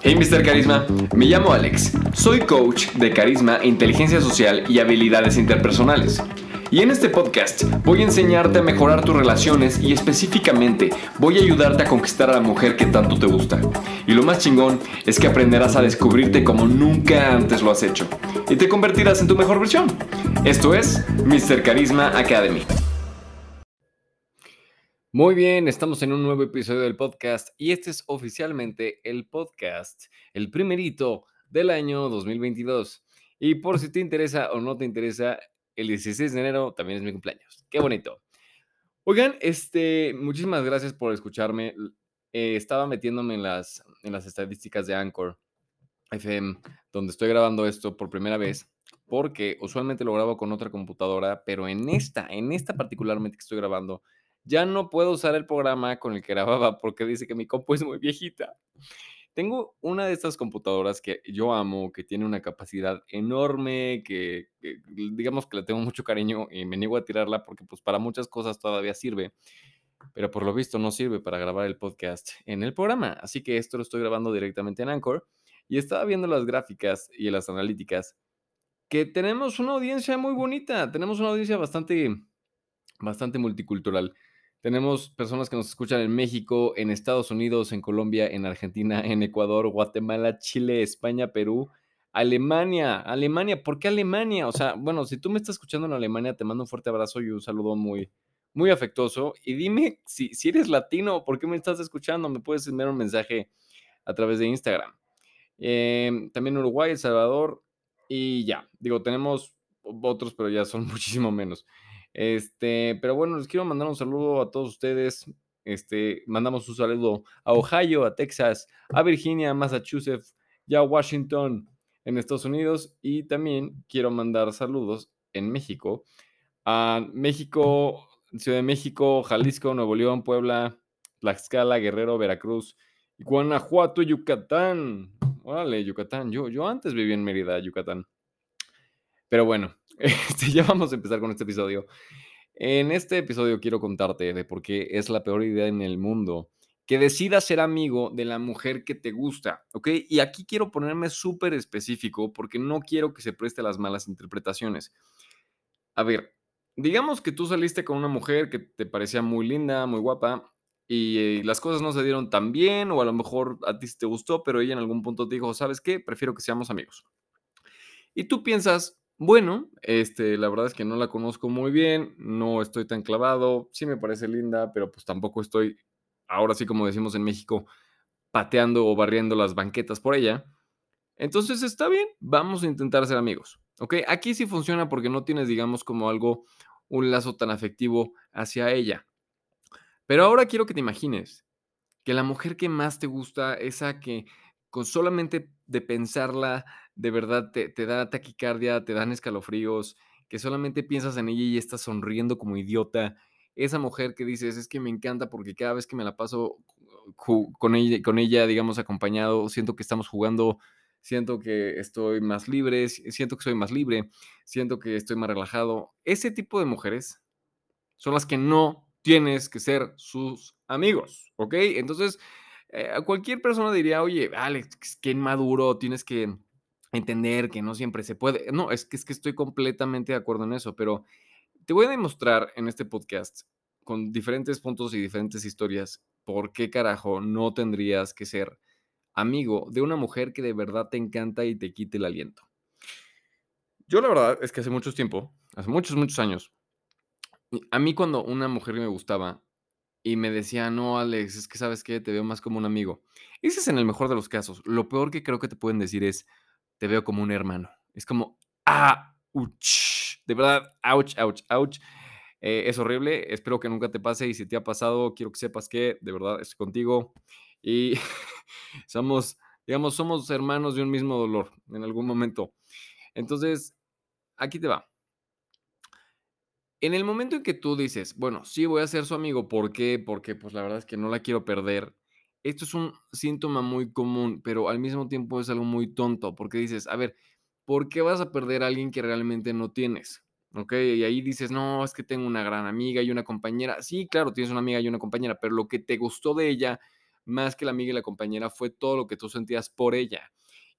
Hey Mr. Carisma, me llamo Alex, soy coach de carisma, inteligencia social y habilidades interpersonales. Y en este podcast voy a enseñarte a mejorar tus relaciones y específicamente voy a ayudarte a conquistar a la mujer que tanto te gusta. Y lo más chingón es que aprenderás a descubrirte como nunca antes lo has hecho y te convertirás en tu mejor versión. Esto es Mr. Carisma Academy. Muy bien, estamos en un nuevo episodio del podcast y este es oficialmente el podcast, el primerito del año 2022. Y por si te interesa o no te interesa, el 16 de enero también es mi cumpleaños. Qué bonito. Oigan, este, muchísimas gracias por escucharme. Eh, estaba metiéndome en las, en las estadísticas de Anchor FM, donde estoy grabando esto por primera vez, porque usualmente lo grabo con otra computadora, pero en esta, en esta particularmente que estoy grabando, ya no puedo usar el programa con el que grababa porque dice que mi compu es muy viejita. Tengo una de estas computadoras que yo amo, que tiene una capacidad enorme, que, digamos que le tengo mucho cariño y me niego a tirarla porque pues para muchas cosas todavía sirve, pero por lo visto no sirve para grabar el podcast en el programa. Así que esto lo estoy grabando directamente en Anchor y estaba viendo las gráficas y las analíticas que tenemos una audiencia muy bonita, tenemos una audiencia bastante, bastante multicultural. Tenemos personas que nos escuchan en México, en Estados Unidos, en Colombia, en Argentina, en Ecuador, Guatemala, Chile, España, Perú, Alemania. Alemania, ¿por qué Alemania? O sea, bueno, si tú me estás escuchando en Alemania, te mando un fuerte abrazo y un saludo muy, muy afectuoso. Y dime si, si eres latino, ¿por qué me estás escuchando? Me puedes enviar un mensaje a través de Instagram. Em, también Uruguay, El Salvador y ya. Digo, tenemos otros, pero ya son muchísimo menos. Este, pero bueno, les quiero mandar un saludo a todos ustedes. Este, mandamos un saludo a Ohio, a Texas, a Virginia, a Massachusetts, ya a Washington en Estados Unidos y también quiero mandar saludos en México, a México, Ciudad de México, Jalisco, Nuevo León, Puebla, Tlaxcala, Guerrero, Veracruz, Guanajuato, Yucatán. Órale, Yucatán. Yo, yo antes viví en Mérida, Yucatán. Pero bueno, este, ya vamos a empezar con este episodio. En este episodio quiero contarte de por qué es la peor idea en el mundo que decidas ser amigo de la mujer que te gusta, ¿ok? Y aquí quiero ponerme súper específico porque no quiero que se preste las malas interpretaciones. A ver, digamos que tú saliste con una mujer que te parecía muy linda, muy guapa, y las cosas no se dieron tan bien, o a lo mejor a ti te gustó, pero ella en algún punto te dijo, ¿sabes qué? Prefiero que seamos amigos. Y tú piensas, bueno, este, la verdad es que no la conozco muy bien, no estoy tan clavado, sí me parece linda, pero pues tampoco estoy, ahora sí como decimos en México, pateando o barriendo las banquetas por ella. Entonces está bien, vamos a intentar ser amigos, ¿ok? Aquí sí funciona porque no tienes, digamos, como algo, un lazo tan afectivo hacia ella. Pero ahora quiero que te imagines que la mujer que más te gusta, esa que con solamente de pensarla, de verdad te, da taquicardia, te dan escalofríos, que solamente piensas en ella y estás sonriendo como idiota. Esa mujer que dices, es que me encanta porque cada vez que me la paso con ella, con ella, digamos, acompañado, siento que estamos jugando, siento que estoy más libre, siento que soy más libre, siento que estoy más relajado. Ese tipo de mujeres son las que no tienes que ser sus amigos, ¿ok? Entonces, eh, cualquier persona diría, oye, Alex, qué maduro, tienes que entender que no siempre se puede. No, es que, es que estoy completamente de acuerdo en eso, pero te voy a demostrar en este podcast con diferentes puntos y diferentes historias por qué carajo no tendrías que ser amigo de una mujer que de verdad te encanta y te quite el aliento. Yo la verdad es que hace mucho tiempo, hace muchos, muchos años, a mí cuando una mujer me gustaba, y me decía, no, Alex, es que sabes que te veo más como un amigo. Ese es en el mejor de los casos. Lo peor que creo que te pueden decir es, te veo como un hermano. Es como, ah, uch. De verdad, ouch, ouch, ouch. Eh, es horrible. Espero que nunca te pase. Y si te ha pasado, quiero que sepas que de verdad estoy contigo. Y somos, digamos, somos hermanos de un mismo dolor en algún momento. Entonces, aquí te va. En el momento en que tú dices, bueno, sí voy a ser su amigo, ¿por qué? Porque pues la verdad es que no la quiero perder. Esto es un síntoma muy común, pero al mismo tiempo es algo muy tonto, porque dices, a ver, ¿por qué vas a perder a alguien que realmente no tienes? ¿Ok? Y ahí dices, no, es que tengo una gran amiga y una compañera. Sí, claro, tienes una amiga y una compañera, pero lo que te gustó de ella más que la amiga y la compañera, fue todo lo que tú sentías por ella.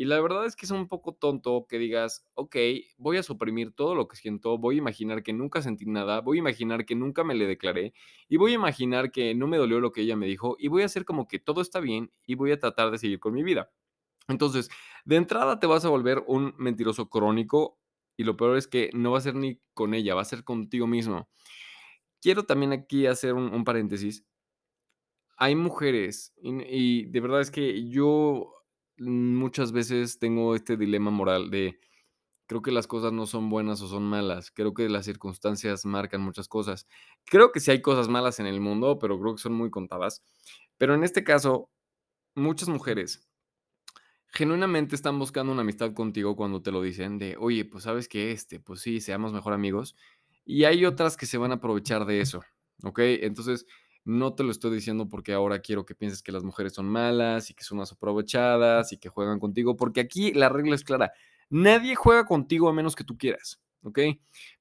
Y la verdad es que es un poco tonto que digas, ok, voy a suprimir todo lo que siento, voy a imaginar que nunca sentí nada, voy a imaginar que nunca me le declaré y voy a imaginar que no me dolió lo que ella me dijo y voy a hacer como que todo está bien y voy a tratar de seguir con mi vida. Entonces, de entrada te vas a volver un mentiroso crónico y lo peor es que no va a ser ni con ella, va a ser contigo mismo. Quiero también aquí hacer un, paréntesis. Hay mujeres y, y de verdad es que yo muchas veces tengo este dilema moral de creo que las cosas no son buenas o son malas. Creo que las circunstancias marcan muchas cosas. Creo que sí hay cosas malas en el mundo, pero creo que son muy contadas. Pero en este caso, muchas mujeres genuinamente están buscando una amistad contigo cuando te lo dicen de, oye, pues sabes que este, pues sí, seamos mejor amigos. Y hay otras que se van a aprovechar de eso, ¿ok? Entonces, no te lo estoy diciendo porque ahora quiero que pienses que las mujeres son malas y que son más aprovechadas y que juegan contigo, porque aquí la regla es clara. Nadie juega contigo a menos que tú quieras, ¿ok?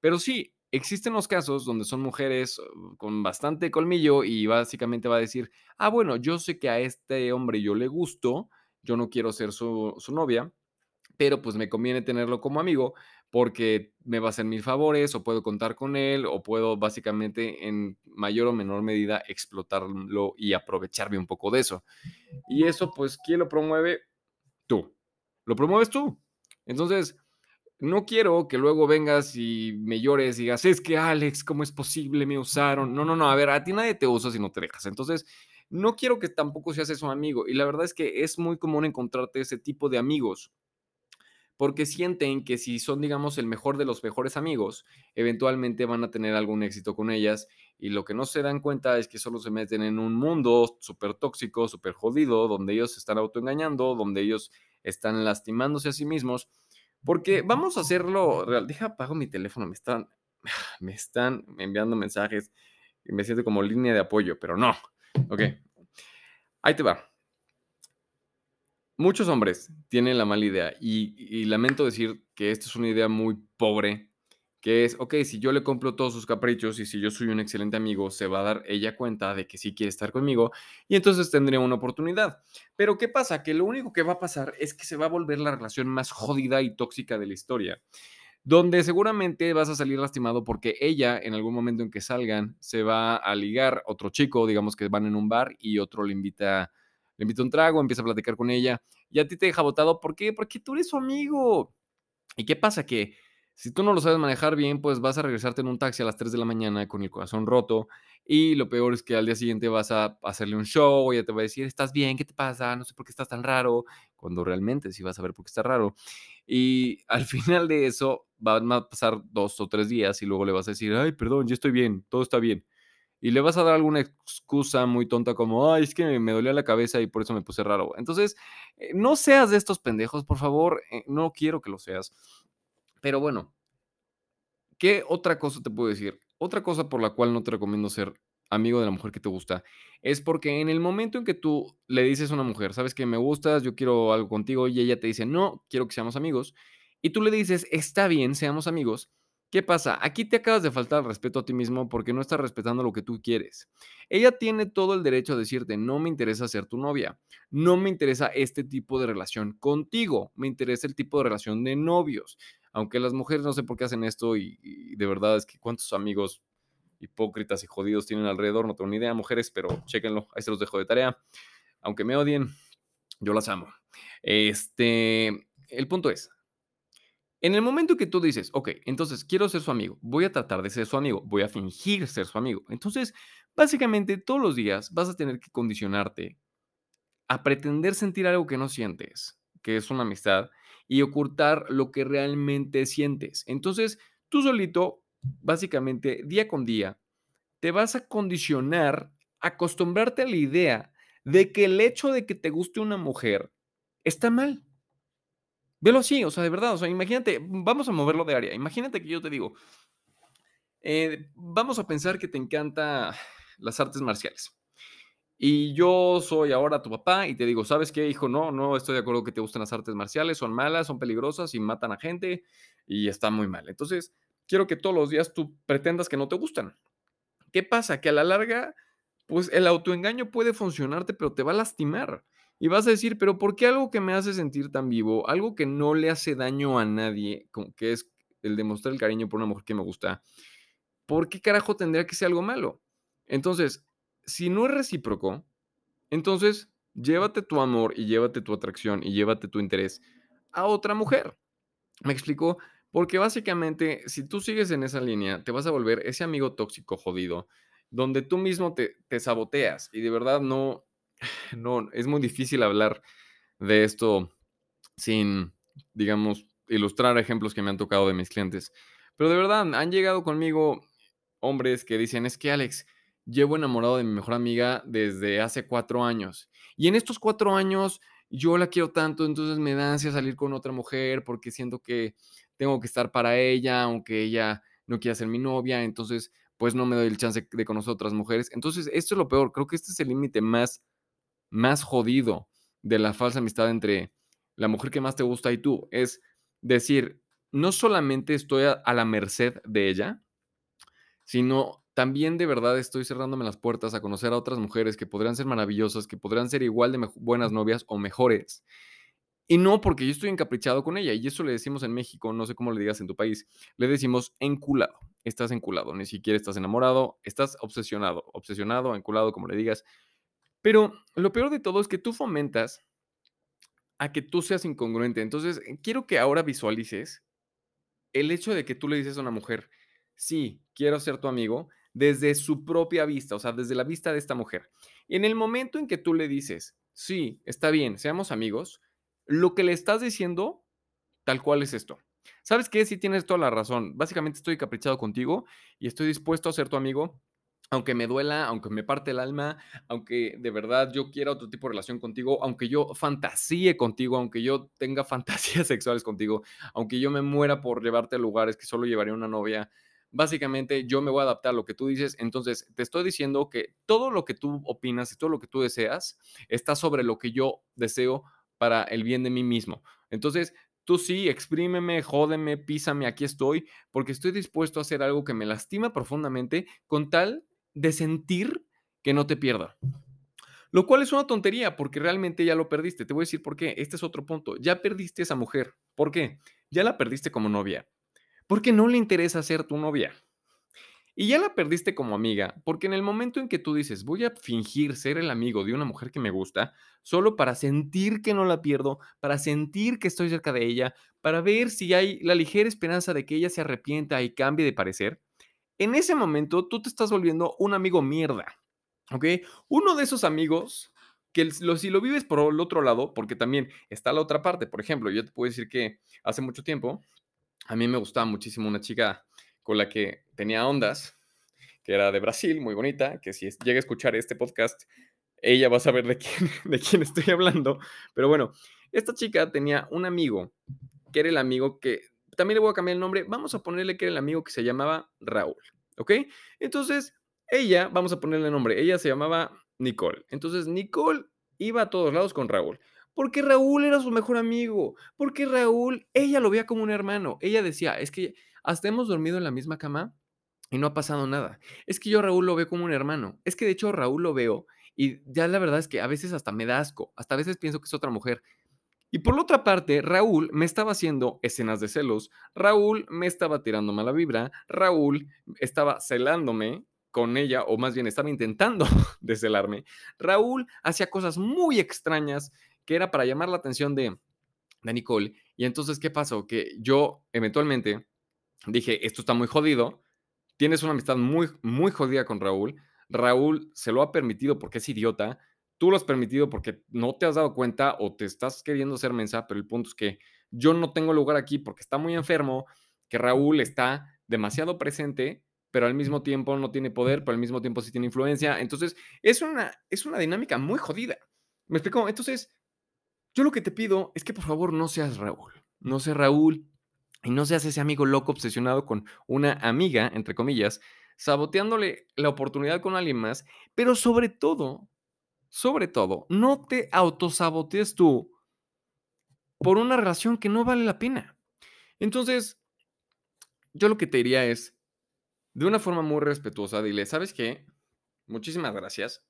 Pero sí, existen los casos donde son mujeres uh, con bastante colmillo y básicamente va a decir, ah, bueno, yo sé que a este hombre yo le gusto, yo no quiero ser su, su novia, pero pues me conviene tenerlo como amigo porque me va a hacer mil favores o puedo contar con él o puedo básicamente en mayor o menor medida explotarlo y aprovecharme un poco de eso. Y eso pues, ¿quién lo promueve? Tú. Lo promueves tú. Entonces, no quiero que luego vengas y me llores y digas, es que Alex, ¿cómo es posible? Me usaron. No, no, no, a ver, a ti nadie te usa si no te dejas. Entonces, no quiero que tampoco seas eso amigo. Y la verdad es que es muy común encontrarte ese tipo de amigos porque sienten que si son, digamos, el mejor de los mejores amigos, eventualmente van a tener algún éxito con ellas y lo que no se dan cuenta es que solo se meten en un mundo súper tóxico, súper jodido, donde ellos se están autoengañando, donde ellos están lastimándose a sí mismos, porque vamos a hacerlo real. Deja, apago mi teléfono, me están, me están enviando mensajes y me siento como línea de apoyo, pero no. Ok, ahí te va. Muchos hombres tienen la mala idea y, lamento decir que esta es una idea muy pobre, que es, ok, si yo le compro todos sus caprichos y si yo soy un excelente amigo, se va a dar ella cuenta de que sí quiere estar conmigo y entonces tendría una oportunidad. Pero ¿qué pasa? Que lo único que va a pasar es que se va a volver la relación más jodida y tóxica de la historia donde seguramente vas a salir lastimado porque ella en algún momento en que salgan se va a ligar otro chico, digamos que van en un bar y otro le invita le invita un trago, empieza a platicar con ella y a ti te deja botado. ¿Por qué? Porque tú eres su amigo. ¿Y qué pasa? Que si tú no lo sabes manejar bien, pues vas a regresarte en un taxi a las 3 de la mañana con el corazón roto y lo peor es que al día siguiente vas a hacerle un show, ella te va a decir, ¿estás bien? ¿Qué te pasa? No sé por qué estás tan raro, cuando realmente sí vas a ver por qué está raro. Y al final de eso van a pasar dos o tres días y luego le vas a decir, ay, perdón, ya estoy bien, todo está bien y le vas a dar alguna excusa muy tonta como, ay, es que me dolía la cabeza y por eso me puse raro. Entonces, eh, no seas de estos pendejos, por favor, eh, no quiero que lo seas. Pero bueno, ¿qué otra cosa te puedo decir? Otra cosa por la cual no te recomiendo ser amigo de la mujer que te gusta es porque en el momento en que tú le dices a una mujer, sabes que me gustas, yo quiero algo contigo y ella te dice, no, quiero que seamos amigos, y tú le dices, está bien, seamos amigos, ¿Qué pasa? Aquí te acabas de faltar respeto a ti mismo porque no estás respetando lo que tú quieres. Ella tiene todo el derecho a decirte, no me interesa ser tu novia, no me interesa este tipo de relación contigo, me interesa el tipo de relación de novios. Aunque las mujeres no sé por qué hacen esto y, de verdad es que cuántos amigos hipócritas y jodidos tienen alrededor, no tengo ni idea, mujeres, pero chéquenlo, ahí se los dejo de tarea. Aunque me odien, yo las amo. Este, el punto es, en el momento que tú dices, ok, entonces quiero ser su amigo, voy a tratar de ser su amigo, voy a fingir ser su amigo. Entonces, básicamente todos los días vas a tener que condicionarte a pretender sentir algo que no sientes, que es una amistad, y ocultar lo que realmente sientes. Entonces, tú solito, básicamente, día con día, te vas a condicionar, acostumbrarte a la idea de que el hecho de que te guste una mujer está mal. Velo así, o sea, de verdad, o sea, imagínate, vamos a moverlo de área. Imagínate que yo te digo, eh, vamos a pensar que te encanta las artes marciales. Y yo soy ahora tu papá y te digo, ¿sabes qué, hijo? No, no estoy de acuerdo que te gusten las artes marciales, son malas, son peligrosas y matan a gente y está muy mal. Entonces, quiero que todos los días tú pretendas que no te gustan. ¿Qué pasa? Que a la larga pues el autoengaño puede funcionarte, pero te va a lastimar. Y vas a decir, pero ¿por qué algo que me hace sentir tan vivo, algo que no le hace daño a nadie, como que es el demostrar el cariño por una mujer que me gusta, ¿por qué carajo tendría que ser algo malo? Entonces, si no es recíproco, entonces llévate tu amor y llévate tu atracción y llévate tu interés a otra mujer. ¿Me explico? Porque básicamente, si tú sigues en esa línea, te vas a volver ese amigo tóxico jodido, donde tú mismo te, te saboteas y de verdad no, no, es muy difícil hablar de esto sin, digamos, ilustrar ejemplos que me han tocado de mis clientes. Pero de verdad, han llegado conmigo hombres que dicen, es que Alex, llevo enamorado de mi mejor amiga desde hace cuatro años. Y en estos cuatro años yo la quiero tanto, entonces me da ansia salir con otra mujer porque siento que tengo que estar para ella, aunque ella no quiera ser mi novia, entonces pues no me doy el chance de conocer otras mujeres. Entonces, esto es lo peor, creo que este es el límite más, más jodido de la falsa amistad entre la mujer que más te gusta y tú. Es decir, no solamente estoy a, a la merced de ella, sino también de verdad estoy cerrándome las puertas a conocer a otras mujeres que podrían ser maravillosas, que podrían ser igual de buenas novias o mejores. Y no porque yo estoy encaprichado con ella, y eso le decimos en México, no sé cómo le digas en tu país, le decimos enculado. Estás enculado, ni siquiera estás enamorado, estás obsesionado, obsesionado, enculado, como le digas. Pero lo peor de todo es que tú fomentas a que tú seas incongruente. Entonces, quiero que ahora visualices el hecho de que tú le dices a una mujer, sí, quiero ser tu amigo, desde su propia vista, o sea, desde la vista de esta mujer. Y en el momento en que tú le dices, sí, está bien, seamos amigos, lo que le estás diciendo, tal cual es esto. ¿Sabes qué? Sí tienes toda la razón. Básicamente estoy caprichado contigo y estoy dispuesto a ser tu amigo, aunque me duela, aunque me parte el alma, aunque de verdad yo quiera otro tipo de relación contigo, aunque yo fantasíe contigo, aunque yo tenga fantasías sexuales contigo, aunque yo me muera por llevarte a lugares que solo llevaría una novia, básicamente yo me voy a adaptar a lo que tú dices. Entonces, te estoy diciendo que todo lo que tú opinas y todo lo que tú deseas está sobre lo que yo deseo para el bien de mí mismo. Entonces, tú sí, exprímeme, jódeme, písame, aquí estoy, porque estoy dispuesto a hacer algo que me lastima profundamente con tal de sentir que no te pierda. Lo cual es una tontería porque realmente ya lo perdiste. Te voy a decir por qué. Este es otro punto. Ya perdiste esa mujer. ¿Por qué? Ya la perdiste como novia. Porque no le interesa ser tu novia. Y ya la perdiste como amiga, porque en el momento en que tú dices, voy a fingir ser el amigo de una mujer que me gusta, solo para sentir que no la pierdo, para sentir que estoy cerca de ella, para ver si hay la ligera esperanza de que ella se arrepienta y cambie de parecer, en ese momento tú te estás volviendo un amigo mierda, ¿ok? Uno de esos amigos que si lo vives por el otro lado, porque también está la otra parte, por ejemplo, yo te puedo decir que hace mucho tiempo a mí me gustaba muchísimo una chica con la que tenía ondas, que era de Brasil, muy bonita, que si llega a escuchar este podcast, ella va a saber de quién, de quién estoy hablando. Pero bueno, esta chica tenía un amigo, que era el amigo que, también le voy a cambiar el nombre, vamos a ponerle que era el amigo que se llamaba Raúl, ¿ok? Entonces, ella, vamos a ponerle el nombre, ella se llamaba Nicole. Entonces, Nicole iba a todos lados con Raúl. Porque Raúl era su mejor amigo. Porque Raúl, ella lo veía como un hermano. Ella decía, es que hasta hemos dormido en la misma cama y no ha pasado nada. Es que yo Raúl lo veo como un hermano. Es que de hecho Raúl lo veo y ya la verdad es que a veces hasta me da asco. Hasta a veces pienso que es otra mujer. Y por la otra parte, Raúl me estaba haciendo escenas de celos. Raúl me estaba tirando mala vibra. Raúl estaba celándome con ella, o más bien estaba intentando de celarme. Raúl hacía cosas muy extrañas que era para llamar la atención de, de Nicole. Y entonces, ¿qué pasó? Que yo eventualmente dije, esto está muy jodido, tienes una amistad muy, muy jodida con Raúl, Raúl se lo ha permitido porque es idiota, tú lo has permitido porque no te has dado cuenta o te estás queriendo ser mensa, pero el punto es que yo no tengo lugar aquí porque está muy enfermo, que Raúl está demasiado presente, pero al mismo tiempo no tiene poder, pero al mismo tiempo sí tiene influencia. Entonces, es una, es una dinámica muy jodida. ¿Me explico? Entonces, yo lo que te pido es que por favor no seas Raúl. No seas Raúl y no seas ese amigo loco obsesionado con una amiga, entre comillas, saboteándole la oportunidad con alguien más, pero sobre todo, sobre todo, no te autosabotees tú por una relación que no vale la pena. Entonces, yo lo que te diría es, de una forma muy respetuosa, dile, ¿sabes qué? muchísimas gracias.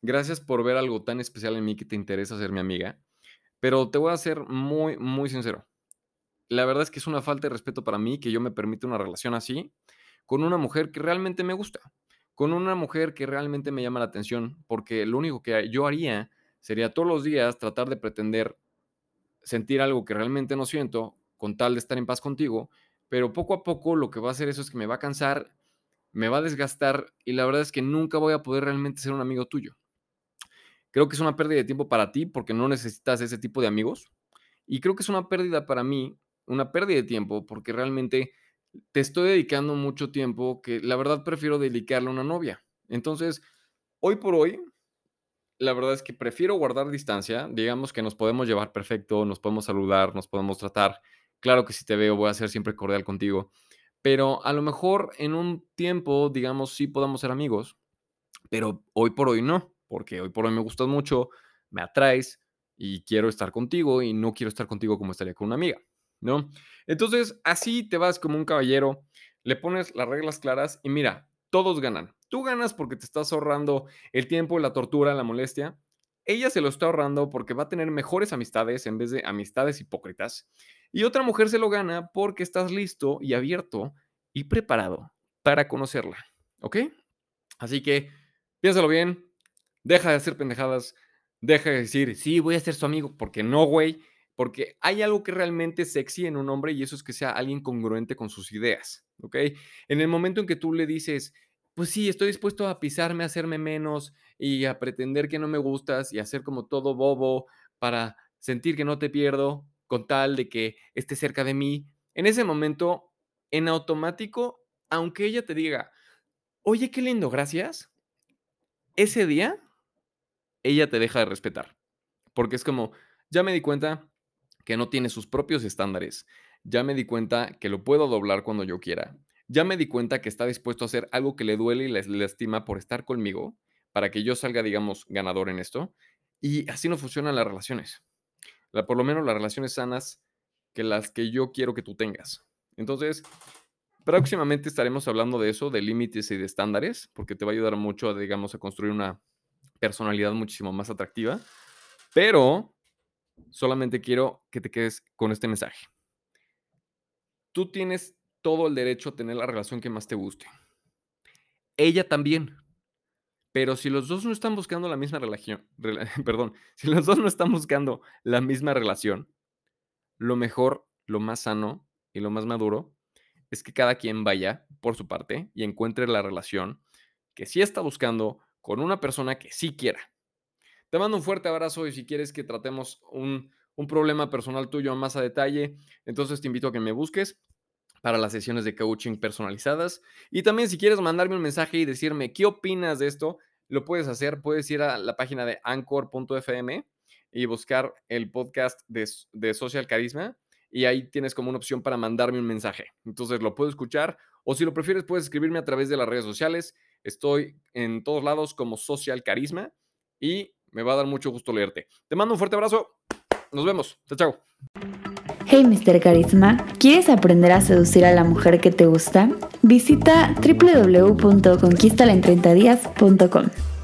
Gracias por ver algo tan especial en mí que te interesa ser mi amiga. Pero te voy a ser muy, muy sincero. La verdad es que es una falta de respeto para mí que yo me permita una relación así con una mujer que realmente me gusta, con una mujer que realmente me llama la atención, porque lo único que yo haría sería todos los días tratar de pretender sentir algo que realmente no siento con tal de estar en paz contigo, pero poco a poco lo que va a hacer eso es que me va a cansar, me va a desgastar y la verdad es que nunca voy a poder realmente ser un amigo tuyo. Creo que es una pérdida de tiempo para ti porque no necesitas ese tipo de amigos. Y creo que es una pérdida para mí, una pérdida de tiempo porque realmente te estoy dedicando mucho tiempo que la verdad prefiero dedicarle a una novia. Entonces, hoy por hoy, la verdad es que prefiero guardar distancia. Digamos que nos podemos llevar perfecto, nos podemos saludar, nos podemos tratar. Claro que si te veo voy a ser siempre cordial contigo. Pero a lo mejor en un tiempo, digamos, sí podamos ser amigos, pero hoy por hoy no porque hoy por hoy me gustas mucho, me atraes y quiero estar contigo y no quiero estar contigo como estaría con una amiga, ¿no? Entonces, así te vas como un caballero, le pones las reglas claras y mira, todos ganan. Tú ganas porque te estás ahorrando el tiempo, la tortura, la molestia. Ella se lo está ahorrando porque va a tener mejores amistades en vez de amistades hipócritas. Y otra mujer se lo gana porque estás listo y abierto y preparado para conocerla. ¿Ok? Así que piénsalo bien, Deja de hacer pendejadas. Deja de decir, sí, voy a ser su amigo. Porque no, güey. Porque hay algo que realmente sexy en un hombre y eso es que sea alguien congruente con sus ideas. ¿Ok? En el momento en que tú le dices, pues sí, estoy dispuesto a pisarme, a hacerme menos y a pretender que no me gustas y hacer como todo bobo para sentir que no te pierdo con tal de que esté cerca de mí. En ese momento, en automático, aunque ella te diga, oye, qué lindo, gracias, ese día ella te deja de respetar. Porque es como, ya me di cuenta que no tiene sus propios estándares, ya me di cuenta que lo puedo doblar cuando yo quiera, ya me di cuenta que está dispuesto a hacer algo que le duele y le lastima por estar conmigo, para que yo salga, digamos, ganador en esto. Y así no funcionan las relaciones. La, por lo menos las relaciones sanas que las que yo quiero que tú tengas. Entonces, próximamente estaremos hablando de eso, de límites y de estándares, porque te va a ayudar mucho, digamos, a construir una personalidad muchísimo más atractiva, pero solamente quiero que te quedes con este mensaje. Tú tienes todo el derecho a tener la relación que más te guste. Ella también. Pero si los dos no están buscando la misma relación, perdón, si los dos no están buscando la misma relación, lo mejor, lo más sano y lo más maduro es que cada quien vaya por su parte y encuentre la relación que sí está buscando con una persona que sí quiera. Te mando un fuerte abrazo y si quieres que tratemos un, problema personal tuyo más a detalle, entonces te invito a que me busques para las sesiones de coaching personalizadas. Y también si quieres mandarme un mensaje y decirme qué opinas de esto, lo puedes hacer. Puedes ir a la página de anchor.fm y buscar el podcast de, de, Social Carisma y ahí tienes como una opción para mandarme un mensaje. Entonces lo puedo escuchar o si lo prefieres puedes escribirme a través de las redes sociales. Estoy en todos lados como Social Carisma y me va a dar mucho gusto leerte. Te mando un fuerte abrazo. Nos vemos. Chao, chao. Hey, Mr. Carisma, ¿quieres aprender a seducir a la mujer que te gusta? Visita www.conquistalentrentadías.com.